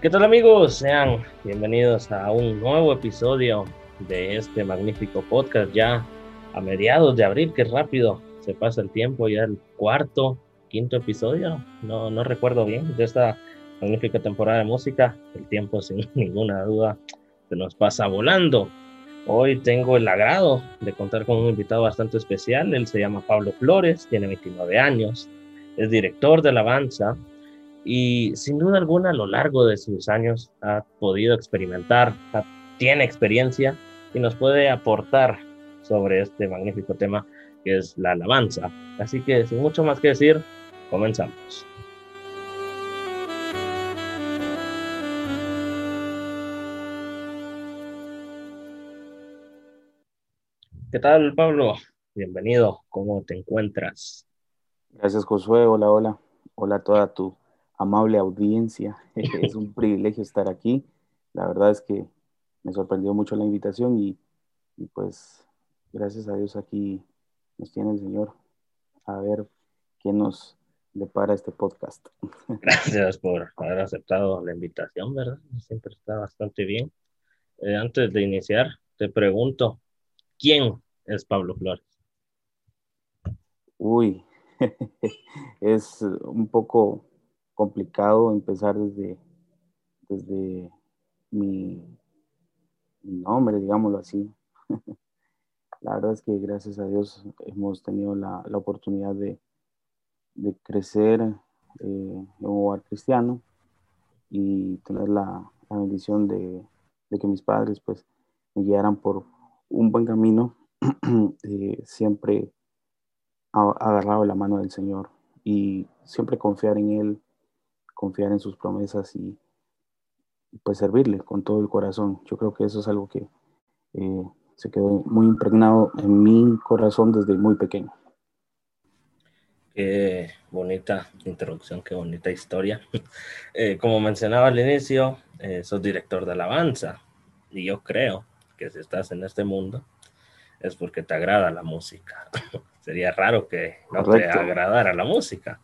¿Qué tal amigos? Sean bienvenidos a un nuevo episodio de este magnífico podcast ya a mediados de abril, que rápido se pasa el tiempo, ya el cuarto, quinto episodio, no, no recuerdo bien, de esta magnífica temporada de música. El tiempo sin ninguna duda se nos pasa volando. Hoy tengo el agrado de contar con un invitado bastante especial. Él se llama Pablo Flores, tiene 29 años, es director de alabanza y sin duda alguna a lo largo de sus años ha podido experimentar, tiene experiencia y nos puede aportar sobre este magnífico tema que es la alabanza. Así que sin mucho más que decir, comenzamos. ¿Qué tal, Pablo? Bienvenido. ¿Cómo te encuentras? Gracias, Josué. Hola, hola. Hola a toda tu amable audiencia. Es un privilegio estar aquí. La verdad es que me sorprendió mucho la invitación y, pues gracias a Dios aquí nos tiene el Señor a ver qué nos depara este podcast. Gracias por haber aceptado la invitación, ¿verdad? Siempre está bastante bien. Eh, antes de iniciar, te pregunto, ¿Quién es Pablo Flores? Uy, es un poco complicado empezar desde, desde mi, nombre, digámoslo así. La verdad es que gracias a Dios hemos tenido la, oportunidad de, crecer eh, en un hogar cristiano y tener la, bendición de, de, que mis padres pues me guiaran por, un buen camino, eh, siempre agarrado la mano del Señor y siempre confiar en Él, confiar en sus promesas y pues servirle con todo el corazón. Yo creo que eso es algo que eh, se quedó muy impregnado en mi corazón desde muy pequeño. Qué bonita introducción, qué bonita historia. Eh, como mencionaba al inicio, sos director de alabanza y yo creo que si estás en este mundo es porque te agrada la música. Sería raro que no te agradara la música.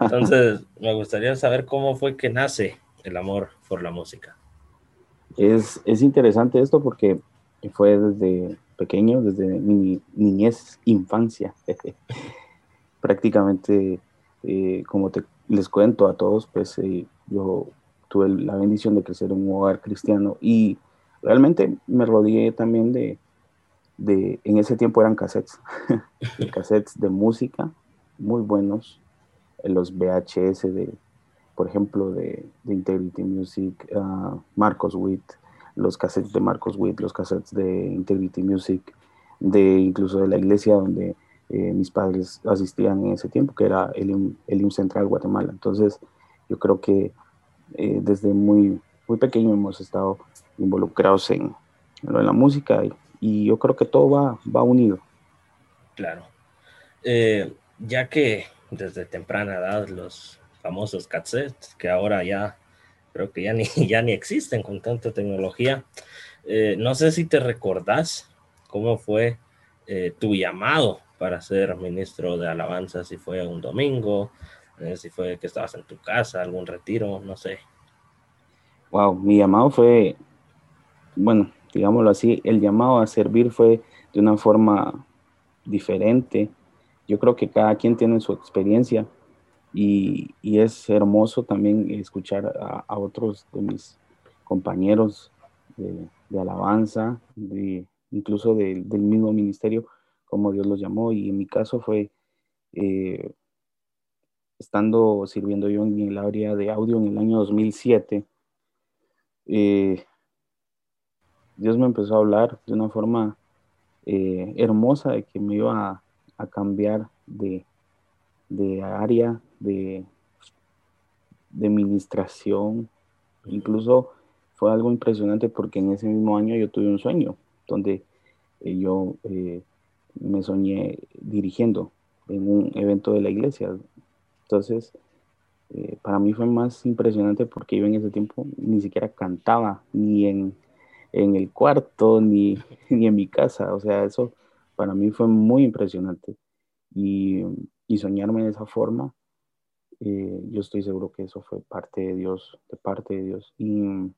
Entonces, me gustaría saber cómo fue que nace el amor por la música. Es, es interesante esto porque fue desde pequeño, desde mi niñez, infancia. Prácticamente, eh, como te, les cuento a todos, pues eh, yo tuve la bendición de crecer en un hogar cristiano y realmente me rodeé también de, de en ese tiempo eran cassettes, cassettes de música muy buenos, los VHS de, por ejemplo, de, Integrity Music, uh, Marcos Witt, los cassettes de Marcos Witt, los cassettes de Integrity Music, de incluso de la iglesia donde eh, mis padres asistían en ese tiempo, que era el, el Central Guatemala. Entonces, yo creo que eh, desde muy, muy pequeño hemos estado involucrados en, en la música y, yo creo que todo va, va unido. Claro. Eh, ya que desde temprana edad los famosos cassettes, que ahora ya creo que ya ni, ya ni existen con tanta tecnología, eh, no sé si te recordás cómo fue eh, tu llamado para ser ministro de alabanza, si fue un domingo, si fue que estabas en tu casa, algún retiro, no sé. Wow, mi llamado fue bueno, digámoslo así, el llamado a servir fue de una forma diferente. Yo creo que cada quien tiene su experiencia y, es hermoso también escuchar a, otros de mis compañeros de, alabanza, incluso del mismo ministerio, como Dios los llamó. Y en mi caso fue eh, estando sirviendo yo en el área de audio en el año 2007. Eh, Dios me empezó a hablar de una forma eh, hermosa de que me iba a, cambiar de, área, de, de administración. Incluso fue algo impresionante porque en ese mismo año yo tuve un sueño donde eh, yo eh, me soñé dirigiendo en un evento de la iglesia. Entonces, para mí fue más impresionante porque yo en ese tiempo ni siquiera cantaba ni en en el cuarto ni, ni en mi casa. O sea, eso para mí fue muy impresionante. Y, y soñarme de esa forma Eh, yo estoy seguro que eso fue parte de Dios, de parte de Dios. Y,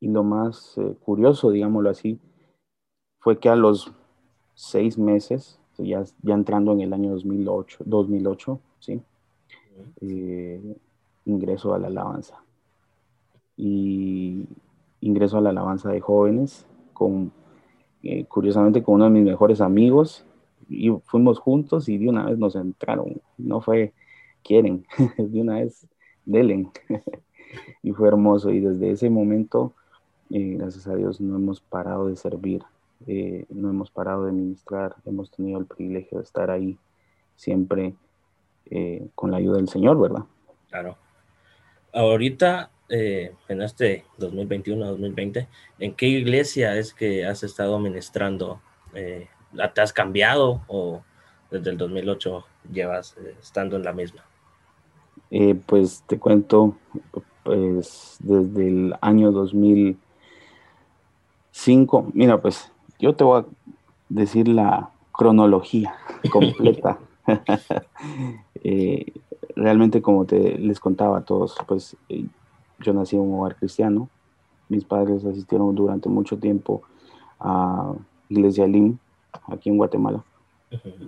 y lo más eh, curioso, digámoslo así, fue que a los seis meses, ya, ya entrando en el año 2008, 2008 ¿sí? Eh, ingreso a la alabanza. Y ingreso a la alabanza de jóvenes, con, curiosamente con uno de mis mejores amigos, y fuimos juntos y de una vez nos entraron. No fue, quieren, de una vez, delen. y fue hermoso. Y desde ese momento, eh, gracias a Dios, no hemos parado de servir, eh, no hemos parado de ministrar, hemos tenido el privilegio de estar ahí siempre eh, con la ayuda del Señor, ¿verdad? Claro. Ahorita, en este 2021-2020, ¿en qué iglesia es que has estado ministrando ¿Te has cambiado o desde el 2008 llevas eh, estando en la misma? Eh, pues te cuento, pues desde el año 2005, mira, pues yo te voy a decir la cronología completa. Eh, realmente como te les contaba a todos, pues yo nací en un hogar cristiano, mis padres asistieron durante mucho tiempo a Iglesia Lim, aquí en Guatemala.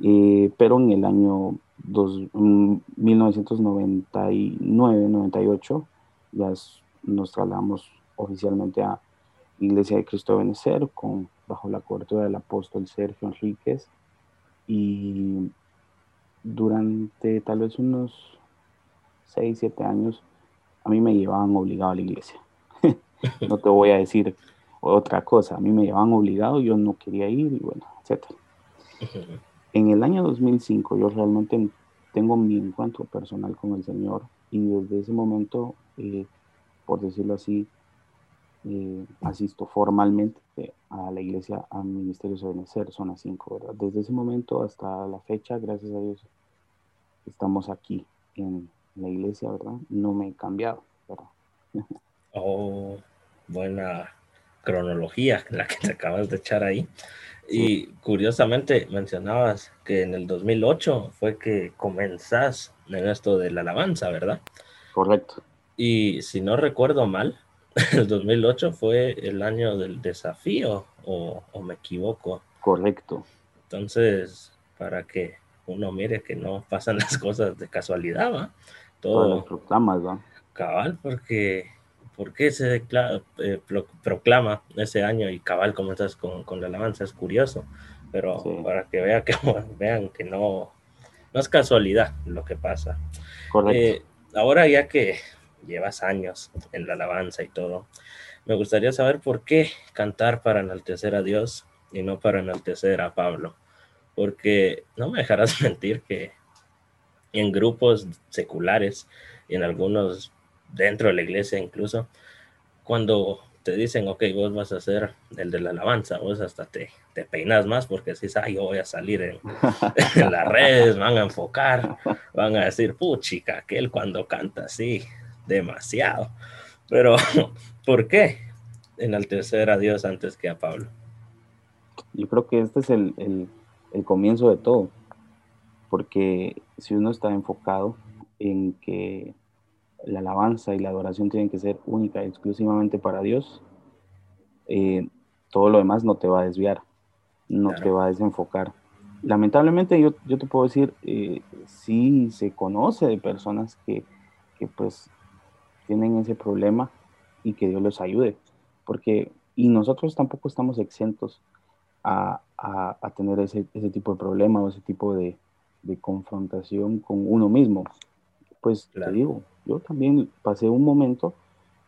Eh, pero en el año 1999-98 ya nos trasladamos oficialmente a Iglesia de Cristo de Benecer con, bajo la cobertura del apóstol Sergio Enríquez. Y durante tal vez unos 6, 7 años a mí me llevaban obligado a la iglesia. no te voy a decir otra cosa, a mí me llevaban obligado, yo no quería ir y bueno, en el año 2005 yo realmente tengo mi encuentro personal con el Señor y desde ese momento, eh, por decirlo así, eh, asisto formalmente a la iglesia, a Ministerio de Benecer, zona 5, ¿verdad? Desde ese momento hasta la fecha, gracias a Dios, estamos aquí en la iglesia, ¿verdad? No me he cambiado, ¿verdad? Oh, buena cronología la que te acabas de echar ahí. Y curiosamente mencionabas que en el 2008 fue que comenzás en esto de la alabanza, ¿verdad? Correcto. Y si no recuerdo mal, el 2008 fue el año del desafío, o, me equivoco. Correcto. Entonces, para que uno mire que no pasan las cosas de casualidad, ¿va? Todo. proclamas, ¿va? Cabal, porque ¿Por qué se eh, proclama ese año y cabal comenzas con, con la alabanza? Es curioso, pero para que, vea que vean que no, no es casualidad lo que pasa. Eh, ahora ya que llevas años en la alabanza y todo, me gustaría saber por qué cantar para enaltecer a Dios y no para enaltecer a Pablo. Porque no me dejarás mentir que en grupos seculares en algunos dentro de la iglesia incluso, cuando te dicen, ok, vos vas a ser el de la alabanza, vos hasta te, te peinas más porque decís, ay, yo voy a salir en, las redes, van a enfocar, van a decir, puchica, aquel cuando canta así, demasiado. Pero, ¿por qué enaltecer a Dios antes que a Pablo? Yo creo que este es el, el comienzo de todo, porque si uno está enfocado en que la alabanza y la adoración tienen que ser única y exclusivamente para Dios, eh, todo lo demás no te va a desviar, no te va a desenfocar. Lamentablemente yo, yo te puedo decir, eh, sí se conoce de personas que, que, pues tienen ese problema y que Dios los ayude, porque y nosotros tampoco estamos exentos a, a, a tener ese, ese, tipo de problema o ese tipo de, de confrontación con uno mismo. Pues te digo, yo también pasé un momento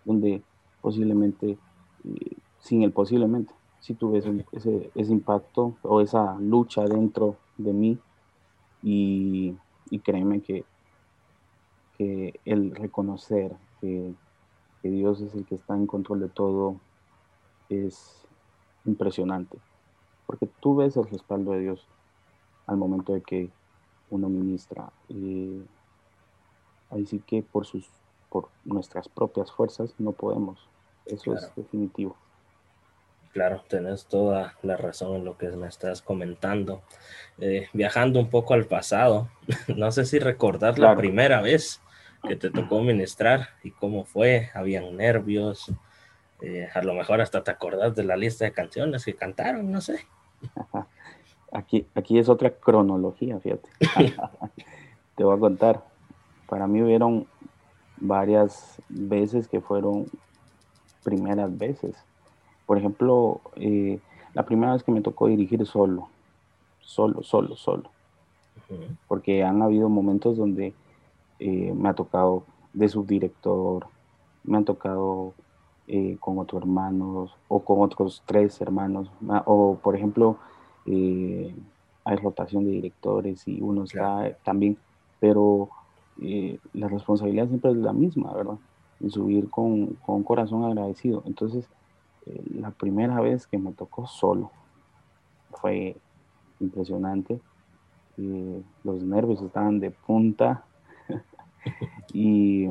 donde posiblemente, eh, sin el posiblemente, sí tuve ese, ese, impacto o esa lucha dentro de mí y, y créeme que, que el reconocer que, que Dios es el que está en control de todo es impresionante, porque tú ves el respaldo de Dios al momento de que uno ministra. y Ahí sí que por, sus, por nuestras propias fuerzas no podemos. Eso es definitivo. Claro, tenés toda la razón en lo que me estás comentando. Eh, viajando un poco al pasado, no sé si recordar la primera vez que te tocó ministrar y cómo fue, habían nervios, eh, a lo mejor hasta te acordás de la lista de canciones que cantaron, no sé. Aquí, aquí es otra cronología, fíjate. te voy a contar. Para mí hubieron varias veces que fueron primeras veces. Por ejemplo, eh, la primera vez que me tocó dirigir solo, solo, solo, solo. Porque han habido momentos donde eh, me ha tocado de subdirector, me han tocado eh, con otros hermanos o con otros tres hermanos. O, por ejemplo, hay rotación de directores y uno está también, pero la responsabilidad siempre es la misma, ¿verdad? Y subir con, con un corazón agradecido. Entonces, eh, la primera vez que me tocó solo fue impresionante. Eh, los nervios estaban de punta y,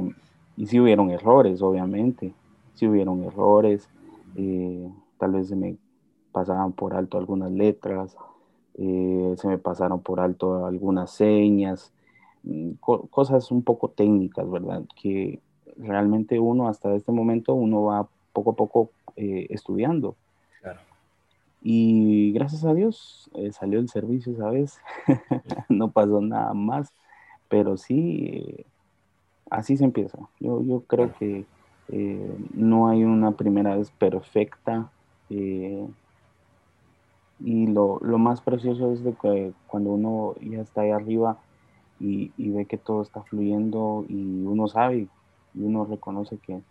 y sí hubieron errores, obviamente. Sí hubieron errores. Eh, tal vez se me pasaban por alto algunas letras, se me pasaron por alto algunas señas, mm, cosas un poco técnicas, ¿verdad? Que realmente uno hasta este momento uno va poco a poco eh, estudiando. Y gracias a Dios eh, salió el servicio esa vez, no pasó nada más, pero sí, eh, así se empieza. Yo, yo creo que no hay una primera vez perfecta. Y lo, lo, más precioso es de que cuando uno ya está ahí arriba y, y, ve que todo está fluyendo y uno sabe y uno reconoce que,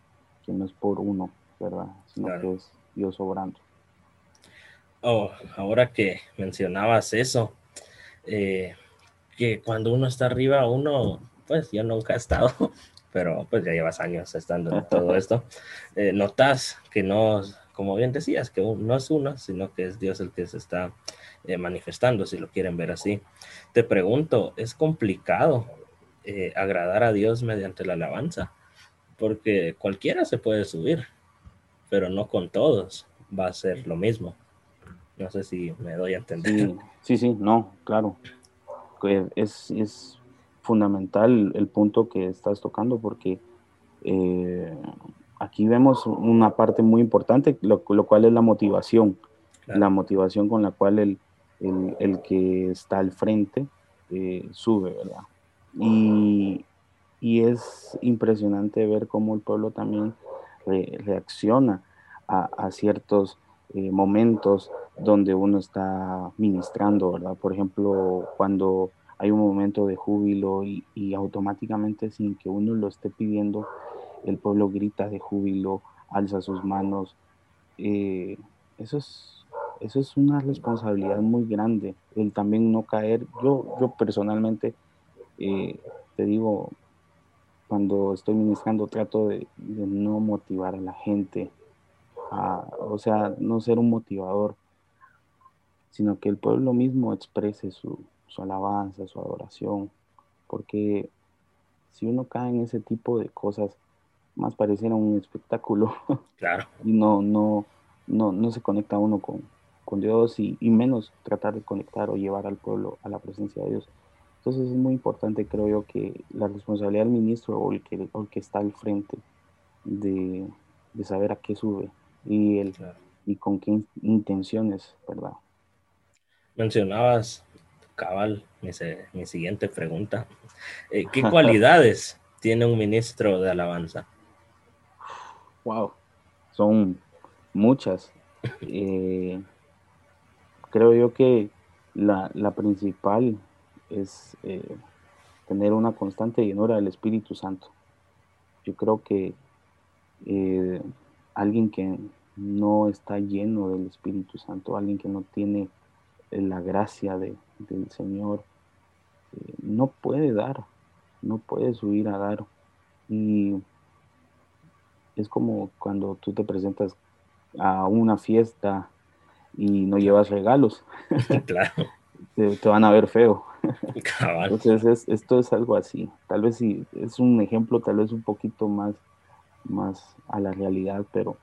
que no es por uno, ¿verdad? Sino que es Dios obrando. Oh, ahora que mencionabas eso, eh, que cuando uno está arriba, uno, pues yo nunca he estado, pero pues ya llevas años estando en todo esto, eh, notas que no, como bien decías, que no es uno, sino que es Dios el que se está eh, manifestando, si lo quieren ver así. Te pregunto, ¿es complicado agradar a Dios mediante la alabanza? Porque cualquiera se puede subir, pero no con todos va a ser lo mismo. No sé si me doy a entender. Sí, sí, no, claro. Es, es fundamental el punto que estás tocando porque eh, aquí vemos una parte muy importante, lo, cual es la motivación, la motivación con la cual el, el, que está al frente eh, sube, ¿verdad? Y, y, es impresionante ver cómo el pueblo también reacciona a, ciertos eh, momentos donde uno está ministrando, ¿verdad? Por ejemplo, cuando hay un momento de júbilo y, automáticamente sin que uno lo esté pidiendo, el pueblo grita de júbilo, alza sus manos. Eh, eso, es, eso es una responsabilidad muy grande, el también no caer. Yo, yo personalmente, eh, te digo, cuando estoy ministrando trato de, no motivar a la gente, o sea, no ser un motivador, sino que el pueblo mismo exprese su, alabanza, su adoración, porque si uno cae en ese tipo de cosas, más pareciera un espectáculo. Claro. y no, no, no, no se conecta uno con, con Dios y, y, menos tratar de conectar o llevar al pueblo a la presencia de Dios. Entonces es muy importante, creo yo, que la responsabilidad del ministro o el que, el que está al frente de, saber a qué sube y, el, y con qué intenciones, ¿verdad? Mencionabas, cabal, mi, siguiente pregunta. Eh, ¿Qué cualidades tiene un ministro de alabanza? Wow, son muchas. Eh, creo yo que la, la principal es eh, tener una constante llenura del Espíritu Santo. Yo creo que eh, alguien que no está lleno del Espíritu Santo, alguien que no tiene la gracia del Señor, no puede dar, no puede subir a dar. Y es como cuando tú te presentas a una fiesta y no llevas regalos. Claro. te, van a ver feo. Entonces esto es algo así. Tal vez sí, es un ejemplo tal vez un poquito más, más a la realidad, pero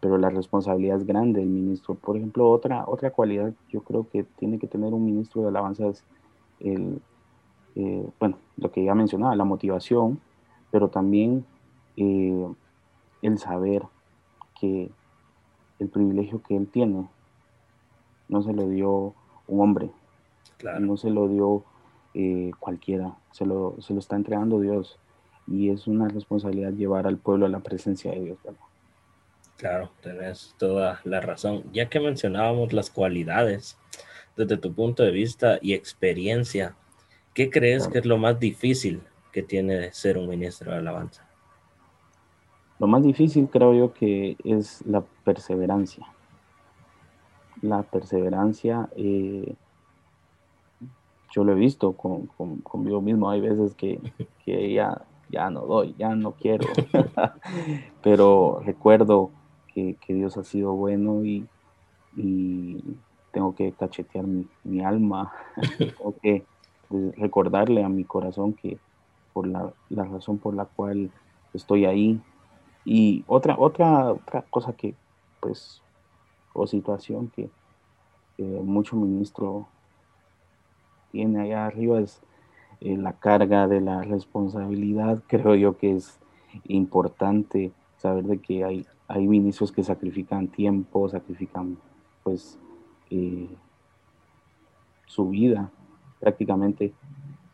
pero la responsabilidad es grande del ministro. Por ejemplo, otra, otra cualidad yo creo que tiene que tener un ministro de alabanza es el, eh, bueno, lo que ya mencionaba, la motivación, pero también eh, el saber que el privilegio que él tiene no se lo dio un hombre, no se lo dio eh, cualquiera, se lo, se lo está entregando Dios y es una responsabilidad llevar al pueblo a la presencia de Dios. Claro, tenés toda la razón. Ya que mencionábamos las cualidades, desde tu punto de vista y experiencia, ¿qué crees que es lo más difícil que tiene ser un ministro de alabanza? Lo más difícil creo yo que es la perseverancia. La perseverancia, eh, yo lo he visto con, conmigo mismo, hay veces que, que ya, ya no doy, ya no quiero, pero recuerdo que, Dios ha sido bueno y, tengo que cachetear mi, alma, tengo que recordarle a mi corazón que por la, la razón por la cual estoy ahí, y otra, otra, otra cosa que, pues, o situación que mucho ministro tiene allá arriba es eh, la carga de la responsabilidad. Creo yo que es importante saber de que hay, hay ministros que sacrifican tiempo, sacrifican, pues, eh, su vida, prácticamente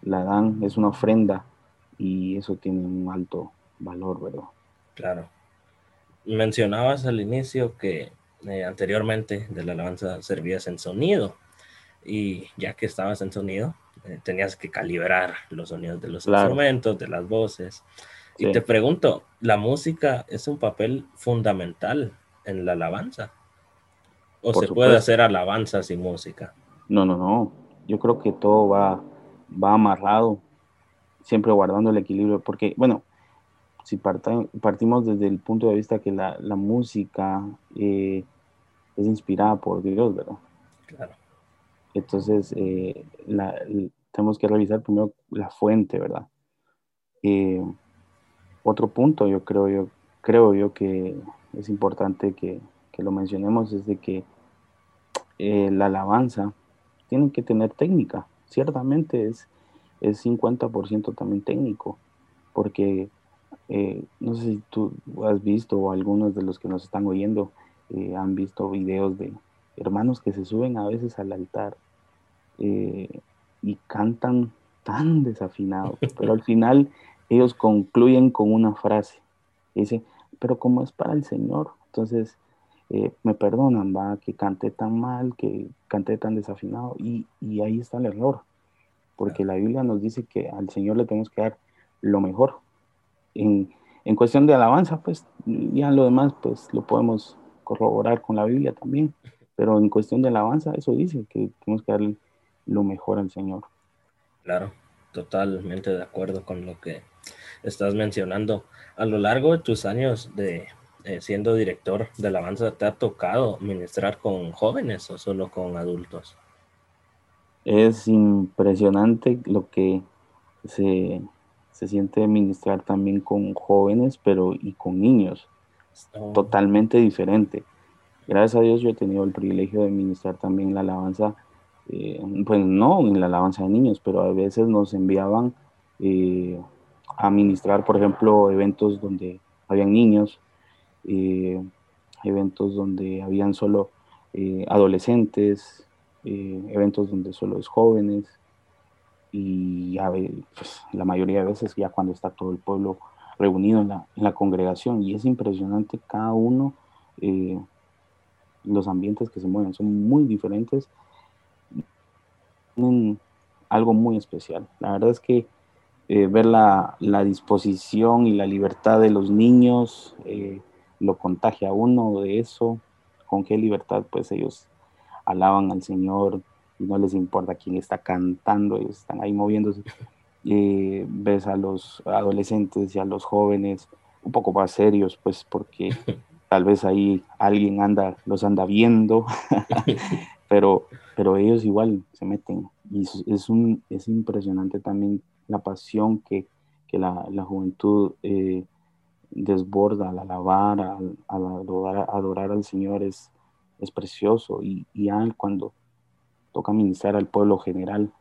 la dan, es una ofrenda y eso tiene un alto valor, ¿verdad? Claro. Mencionabas al inicio que eh, anteriormente de la alabanza servías en sonido y ya que estabas en sonido, eh, tenías que calibrar los sonidos de los instrumentos, de las voces. Y te pregunto, ¿la música es un papel fundamental en la alabanza? ¿O se puede hacer alabanza sin música? No, no, no. Yo creo que todo va, va amarrado, siempre guardando el equilibrio, porque, bueno, si partimos desde el punto de vista que la, música eh, es inspirada por Dios, ¿verdad? Claro. Entonces, eh, tenemos que revisar primero la fuente, ¿verdad? Eh, otro punto, yo creo, yo creo yo que es importante que, lo mencionemos, es de que la alabanza tiene que tener técnica. Ciertamente es, es 50% también técnico, porque eh, no sé si tú has visto o algunos de los que nos están oyendo eh, han visto videos de hermanos que se suben a veces al altar eh, y cantan tan desafinado, pero al final ellos concluyen con una frase. Dice, pero como es para el Señor, entonces me perdonan, va, que canté tan mal, que canté tan desafinado, y, y ahí está el error, porque la Biblia nos dice que al Señor le tenemos que dar lo mejor, en, en cuestión de alabanza, pues ya lo demás, pues lo podemos corroborar con la Biblia también. Pero en cuestión de alabanza, eso dice que tenemos que darle lo mejor al Señor. Claro, totalmente de acuerdo con lo que estás mencionando. A lo largo de tus años de eh, siendo director de alabanza, ¿te ha tocado ministrar con jóvenes o solo con adultos? Es impresionante lo que se se siente ministrar también con jóvenes, pero y con niños. Oh. Totalmente diferente. Gracias a Dios yo he tenido el privilegio de ministrar también la alabanza, eh, pues no en la alabanza de niños, pero a veces nos enviaban eh, a ministrar, por ejemplo, eventos donde habían niños, eh, eventos donde habían solo adolescentes, eventos donde solo es jóvenes, y pues, la mayoría de veces ya cuando está todo el pueblo reunido en la, congregación. Y es impresionante cada uno, eh, los ambientes que se mueven son muy diferentes, tienen algo muy especial. La verdad es que eh, ver la, disposición y la libertad de los niños eh, lo contagia a uno de eso, con qué libertad pues ellos alaban al Señor, no les importa quién está cantando, ellos están ahí moviéndose. Eh, ves a los adolescentes y a los jóvenes un poco más serios, pues porque tal vez ahí alguien anda, los anda viendo, pero, pero ellos igual se meten. Y es, un, es impresionante también la pasión que, la, juventud eh, desborda al alabar, al, adorar, al Señor es, es precioso y, y cuando toca ministrar al pueblo general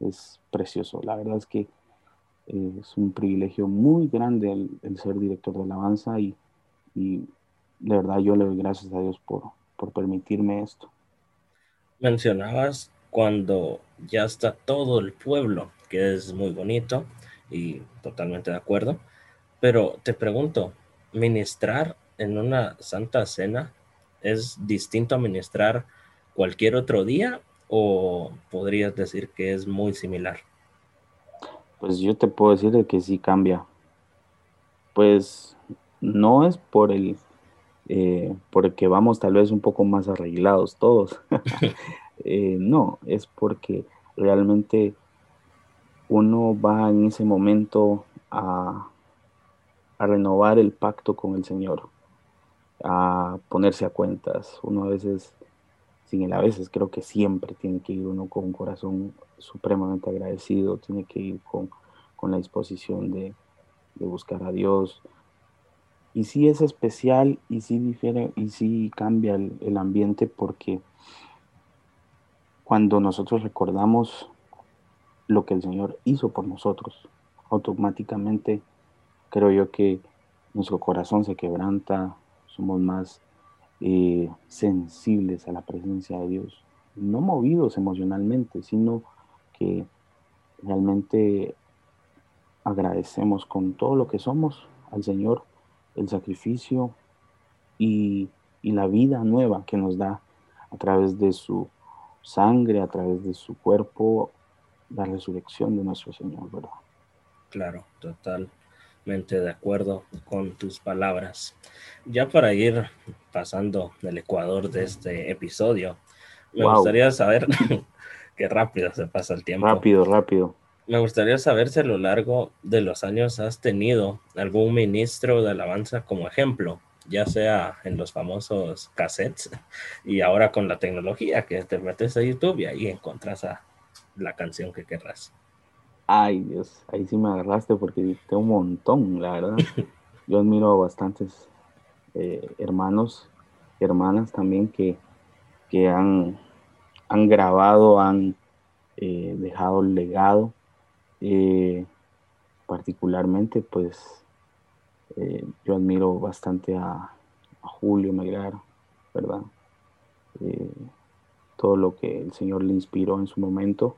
es precioso. La verdad es que eh, es un privilegio muy grande el, ser director de alabanza y, de verdad yo le doy gracias a Dios por, por permitirme esto. Mencionabas cuando ya está todo el pueblo, que es muy bonito y totalmente de acuerdo, pero te pregunto, ministrar en una santa cena es distinto a ministrar cualquier otro día o podrías decir que es muy similar? Pues yo te puedo decir que sí cambia. Pues no es por el eh, porque vamos tal vez un poco más arreglados todos. Eh, no, es porque realmente uno va en ese momento a, a renovar el pacto con el Señor, a ponerse a cuentas. Uno a veces sin a veces creo que siempre tiene que ir uno con un corazón supremamente agradecido, tiene que ir con, la disposición de, buscar a Dios. Y sí es especial y sí difiere y sí cambia el, el ambiente porque cuando nosotros recordamos lo que el Señor hizo por nosotros, automáticamente creo yo que nuestro corazón se quebranta, somos más eh, sensibles a la presencia de Dios, no movidos emocionalmente, sino que realmente agradecemos con todo lo que somos al Señor el sacrificio y, la vida nueva que nos da a través de su sangre, a través de su cuerpo, la resurrección de nuestro Señor, ¿verdad? Claro, total de acuerdo con tus palabras. Ya para ir pasando del Ecuador de este episodio, me gustaría saber qué rápido se pasa el tiempo. Rápido, rápido. Me gustaría saber si a lo largo de los años has tenido algún ministro de alabanza como ejemplo, ya sea en los famosos cassettes y ahora con la tecnología que te metes a YouTube y ahí encuentras a la canción que querrás. Ay, Dios, ahí sí me agarraste porque tengo un montón, la verdad. Yo admiro a bastantes eh, hermanos, hermanas también que, que han, han grabado, han eh, dejado el legado. Eh, particularmente, pues, yo admiro bastante a, Julio Megrar, ¿verdad? todo lo que el Señor le inspiró en su momento.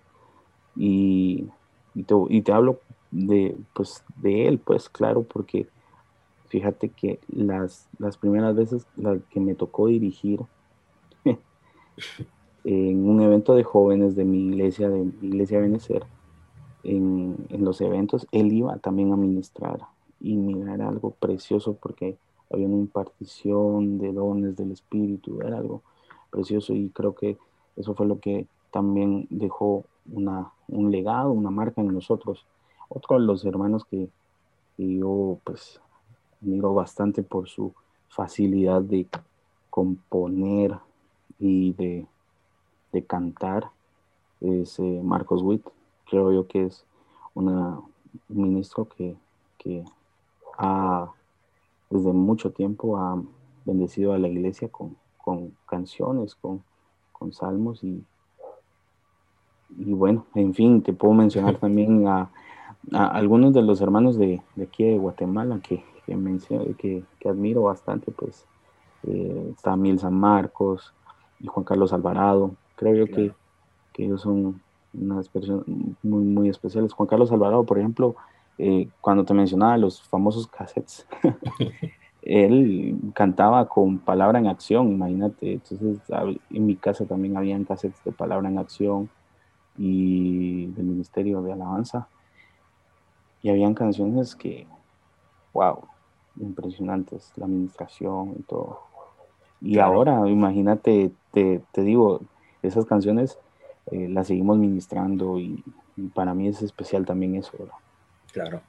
Y y te, hablo de, pues, de él, pues claro, porque fíjate que las, las primeras veces que me tocó dirigir en un evento de jóvenes de mi iglesia, de mi iglesia Benecer, en, en, los eventos, él iba también a ministrar. Y mira, era algo precioso porque había una impartición de dones del Espíritu, era algo precioso y creo que eso fue lo que también dejó una, un legado, una marca en nosotros. Otro de los hermanos que, yo pues admiro bastante por su facilidad de componer y de, cantar es eh, Marcos Witt. Creo yo que es una, un ministro que, ha, desde mucho tiempo ha bendecido a la iglesia con, canciones, con, con salmos y, y bueno, en fin, te puedo mencionar también a, algunos de los hermanos de, aquí de Guatemala que, que, que, admiro bastante, pues eh, está Mil San Marcos y Juan Carlos Alvarado. Creo yo que, ellos son unas personas muy, muy especiales. Juan Carlos Alvarado, por ejemplo, eh, cuando te mencionaba los famosos cassettes, él cantaba con palabra en acción, imagínate. Entonces, en mi casa también habían cassettes de palabra en acción y del Ministerio de Alabanza. Y habían canciones que, wow, impresionantes, la administración y todo. Y ahora, imagínate, te, te, digo, esas canciones eh, las seguimos ministrando y, para mí es especial también eso. Claro.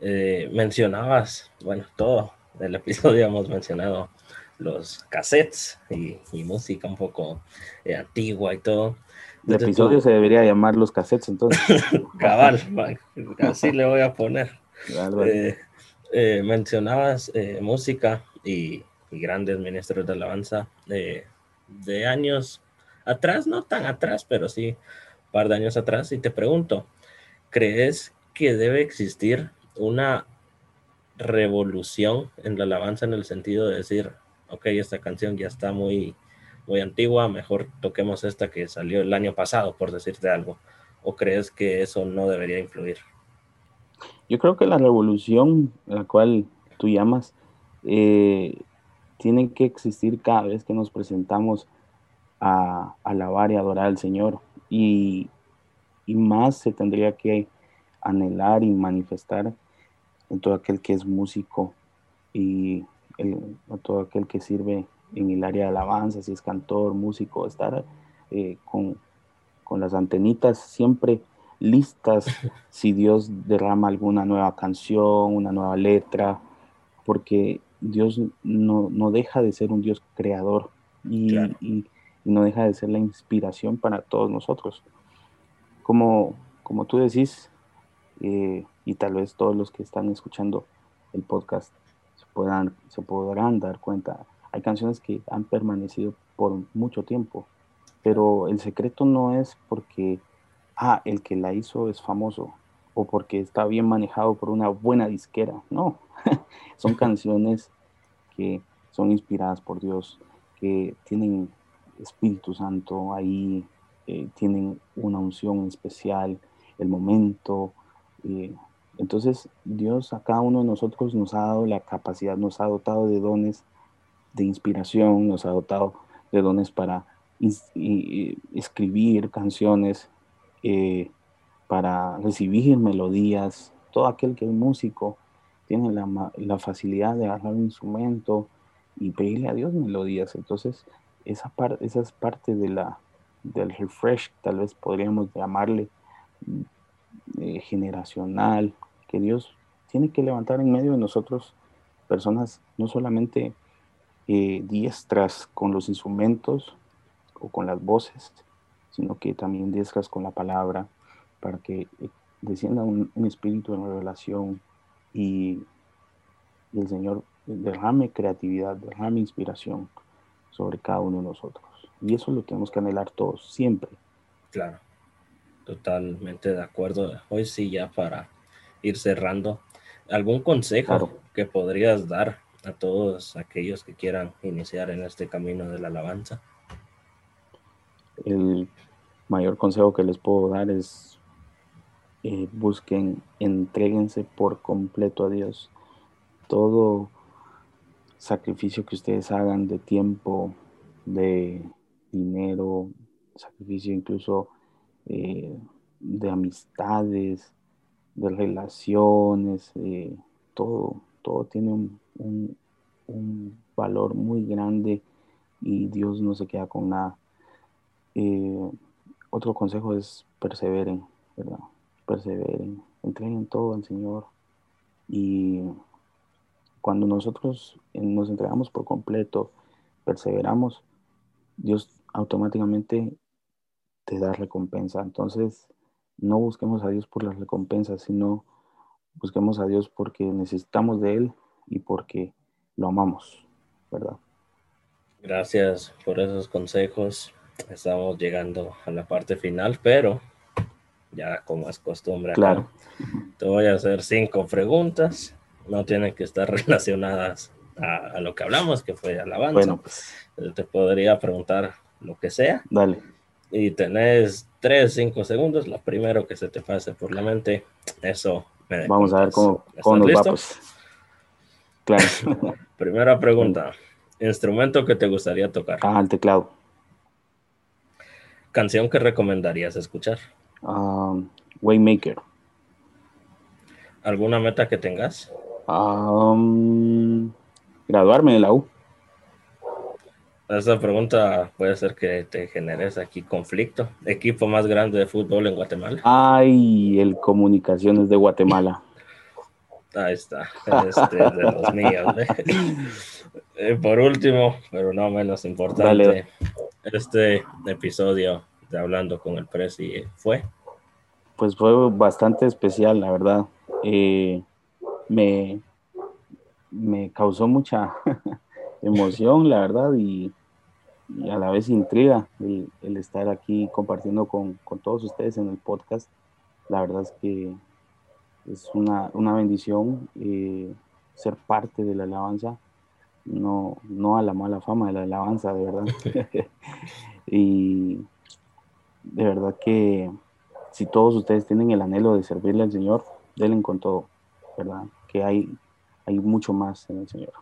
Eh, mencionabas, bueno, todo el episodio hemos mencionado los cassettes y, música un poco eh, antigua y todo. El episodio se debería llamar los cassettes, entonces. Cabal, así le voy a poner. Eh, eh, mencionabas eh, música y, grandes ministros de alabanza de, de años atrás, no tan atrás, pero sí un par de años atrás. Y te pregunto, ¿crees que debe existir una revolución en la alabanza en el sentido de decir, ok, esta canción ya está muy, muy antigua, mejor toquemos esta que salió el año pasado, por decirte algo? ¿O crees que eso no debería influir? Yo creo que la revolución a la cual tú llamas eh, tiene que existir cada vez que nos presentamos a, alabar y adorar al Señor. Y, y más se tendría que anhelar y manifestar en todo aquel que es músico y en todo aquel que sirve en el área de alabanza, si es cantor, músico, estar eh, con, con, las antenitas siempre listas si Dios derrama alguna nueva canción, una nueva letra, porque Dios no, no deja de ser un Dios creador y, y, no deja de ser la inspiración para todos nosotros. Como, como tú decís, eh, y tal vez todos los que están escuchando el podcast se, puedan, se podrán dar cuenta. Hay canciones que han permanecido por mucho tiempo, pero el secreto no es porque, ah, el que la hizo es famoso o porque está bien manejado por una buena disquera. No, son canciones que son inspiradas por Dios, que tienen Espíritu Santo ahí, eh, tienen una unción especial, el momento, entonces Dios a cada uno de nosotros nos ha dado la capacidad, nos ha dotado de dones de inspiración, nos ha dotado de dones para escribir canciones, eh, para recibir melodías. Todo aquel que es músico tiene la, facilidad de agarrar un instrumento y pedirle a Dios melodías. Entonces, esa, parte esa es parte de la, del refresh, tal vez podríamos llamarle, eh, generacional, que Dios tiene que levantar en medio de nosotros personas no solamente eh, diestras con los instrumentos o con las voces, sino que también diestras con la palabra, para que eh, descienda un, espíritu de revelación y, y, el Señor derrame creatividad, derrame inspiración sobre cada uno de nosotros. Y eso lo tenemos que anhelar todos, siempre. Claro. Totalmente de acuerdo. Hoy sí, ya para ir cerrando, ¿algún consejo que podrías dar a todos aquellos que quieran iniciar en este camino de la alabanza? El mayor consejo que les puedo dar es eh, busquen, entreguense por completo a Dios. Todo sacrificio que ustedes hagan de tiempo, de dinero, sacrificio incluso eh, de amistades, de relaciones, eh, todo, todo tiene un, valor muy grande y Dios no se queda con nada. Eh, otro consejo es perseveren, ¿verdad? Perseveren, entreguen todo al Señor y cuando nosotros nos entregamos por completo, perseveramos, Dios automáticamente te da recompensa. Entonces, no busquemos a Dios por las recompensas, sino busquemos a Dios porque necesitamos de Él y porque lo amamos, ¿verdad? Gracias por esos consejos. Estamos llegando a la parte final, pero ya como es costumbre, claro. te voy a hacer cinco preguntas. No tienen que estar relacionadas a, lo que hablamos, que fue alabanza. Bueno, pues. Te podría preguntar lo que sea. Dale y tenés 3, 5 segundos, lo primero que se te pase por la mente, eso me Vamos a ver cómo, cómo nos va, pues. Claro. Primera pregunta, instrumento que te gustaría tocar. Ah, el teclado. Canción que recomendarías escuchar. Um, Waymaker. ¿Alguna meta que tengas? Um, graduarme de la U. Esa pregunta puede ser que te generes aquí conflicto. Equipo más grande de fútbol en Guatemala. Ay, el Comunicaciones de Guatemala. Ahí está, este de los míos. ¿eh? por último, pero no menos importante, este episodio de Hablando con el Presi fue. Pues fue bastante especial, la verdad. Eh, me, me causó mucha emoción, la verdad, y, a la vez intriga el, estar aquí compartiendo con, todos ustedes en el podcast. La verdad es que es una, bendición eh, ser parte de la alabanza, no, no a la mala fama de la alabanza, de verdad. y de verdad que si todos ustedes tienen el anhelo de servirle al Señor, denle con todo, ¿verdad? Que hay, hay mucho más en el Señor.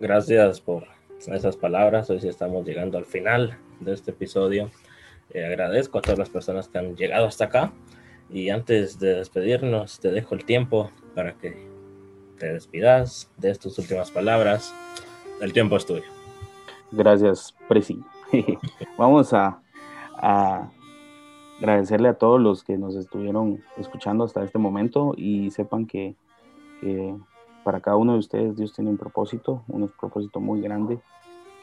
Gracias por esas palabras. Hoy sí estamos llegando al final de este episodio. Eh, agradezco a todas las personas que han llegado hasta acá. Y antes de despedirnos, te dejo el tiempo para que te despidas de estas últimas palabras. El tiempo es tuyo. Gracias, Presi. Vamos a, agradecerle a todos los que nos estuvieron escuchando hasta este momento y sepan que, para cada uno de ustedes Dios tiene un propósito, un propósito muy grande,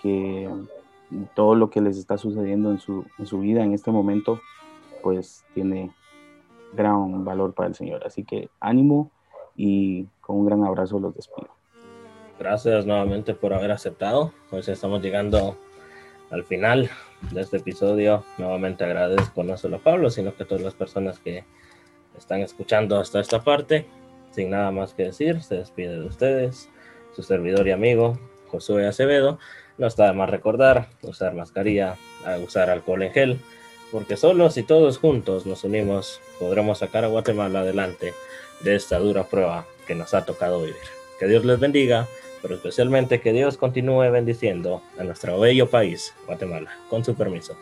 que todo lo que les está sucediendo en su, en su vida en este momento, pues tiene gran valor para el Señor. Así que ánimo y con un gran abrazo los despido. Gracias nuevamente por haber aceptado. Pues estamos llegando al final de este episodio. Nuevamente agradezco no solo a Pablo, sino que a todas las personas que están escuchando hasta esta parte. Sin nada más que decir, se despide de ustedes, su servidor y amigo Josué Acevedo. No está de más recordar, usar mascarilla, usar alcohol en gel, porque solos y todos juntos nos unimos, podremos sacar a Guatemala adelante de esta dura prueba que nos ha tocado vivir. Que Dios les bendiga pero especialmente que Dios continúe bendiciendo a nuestro bello país, Guatemala, con su permiso.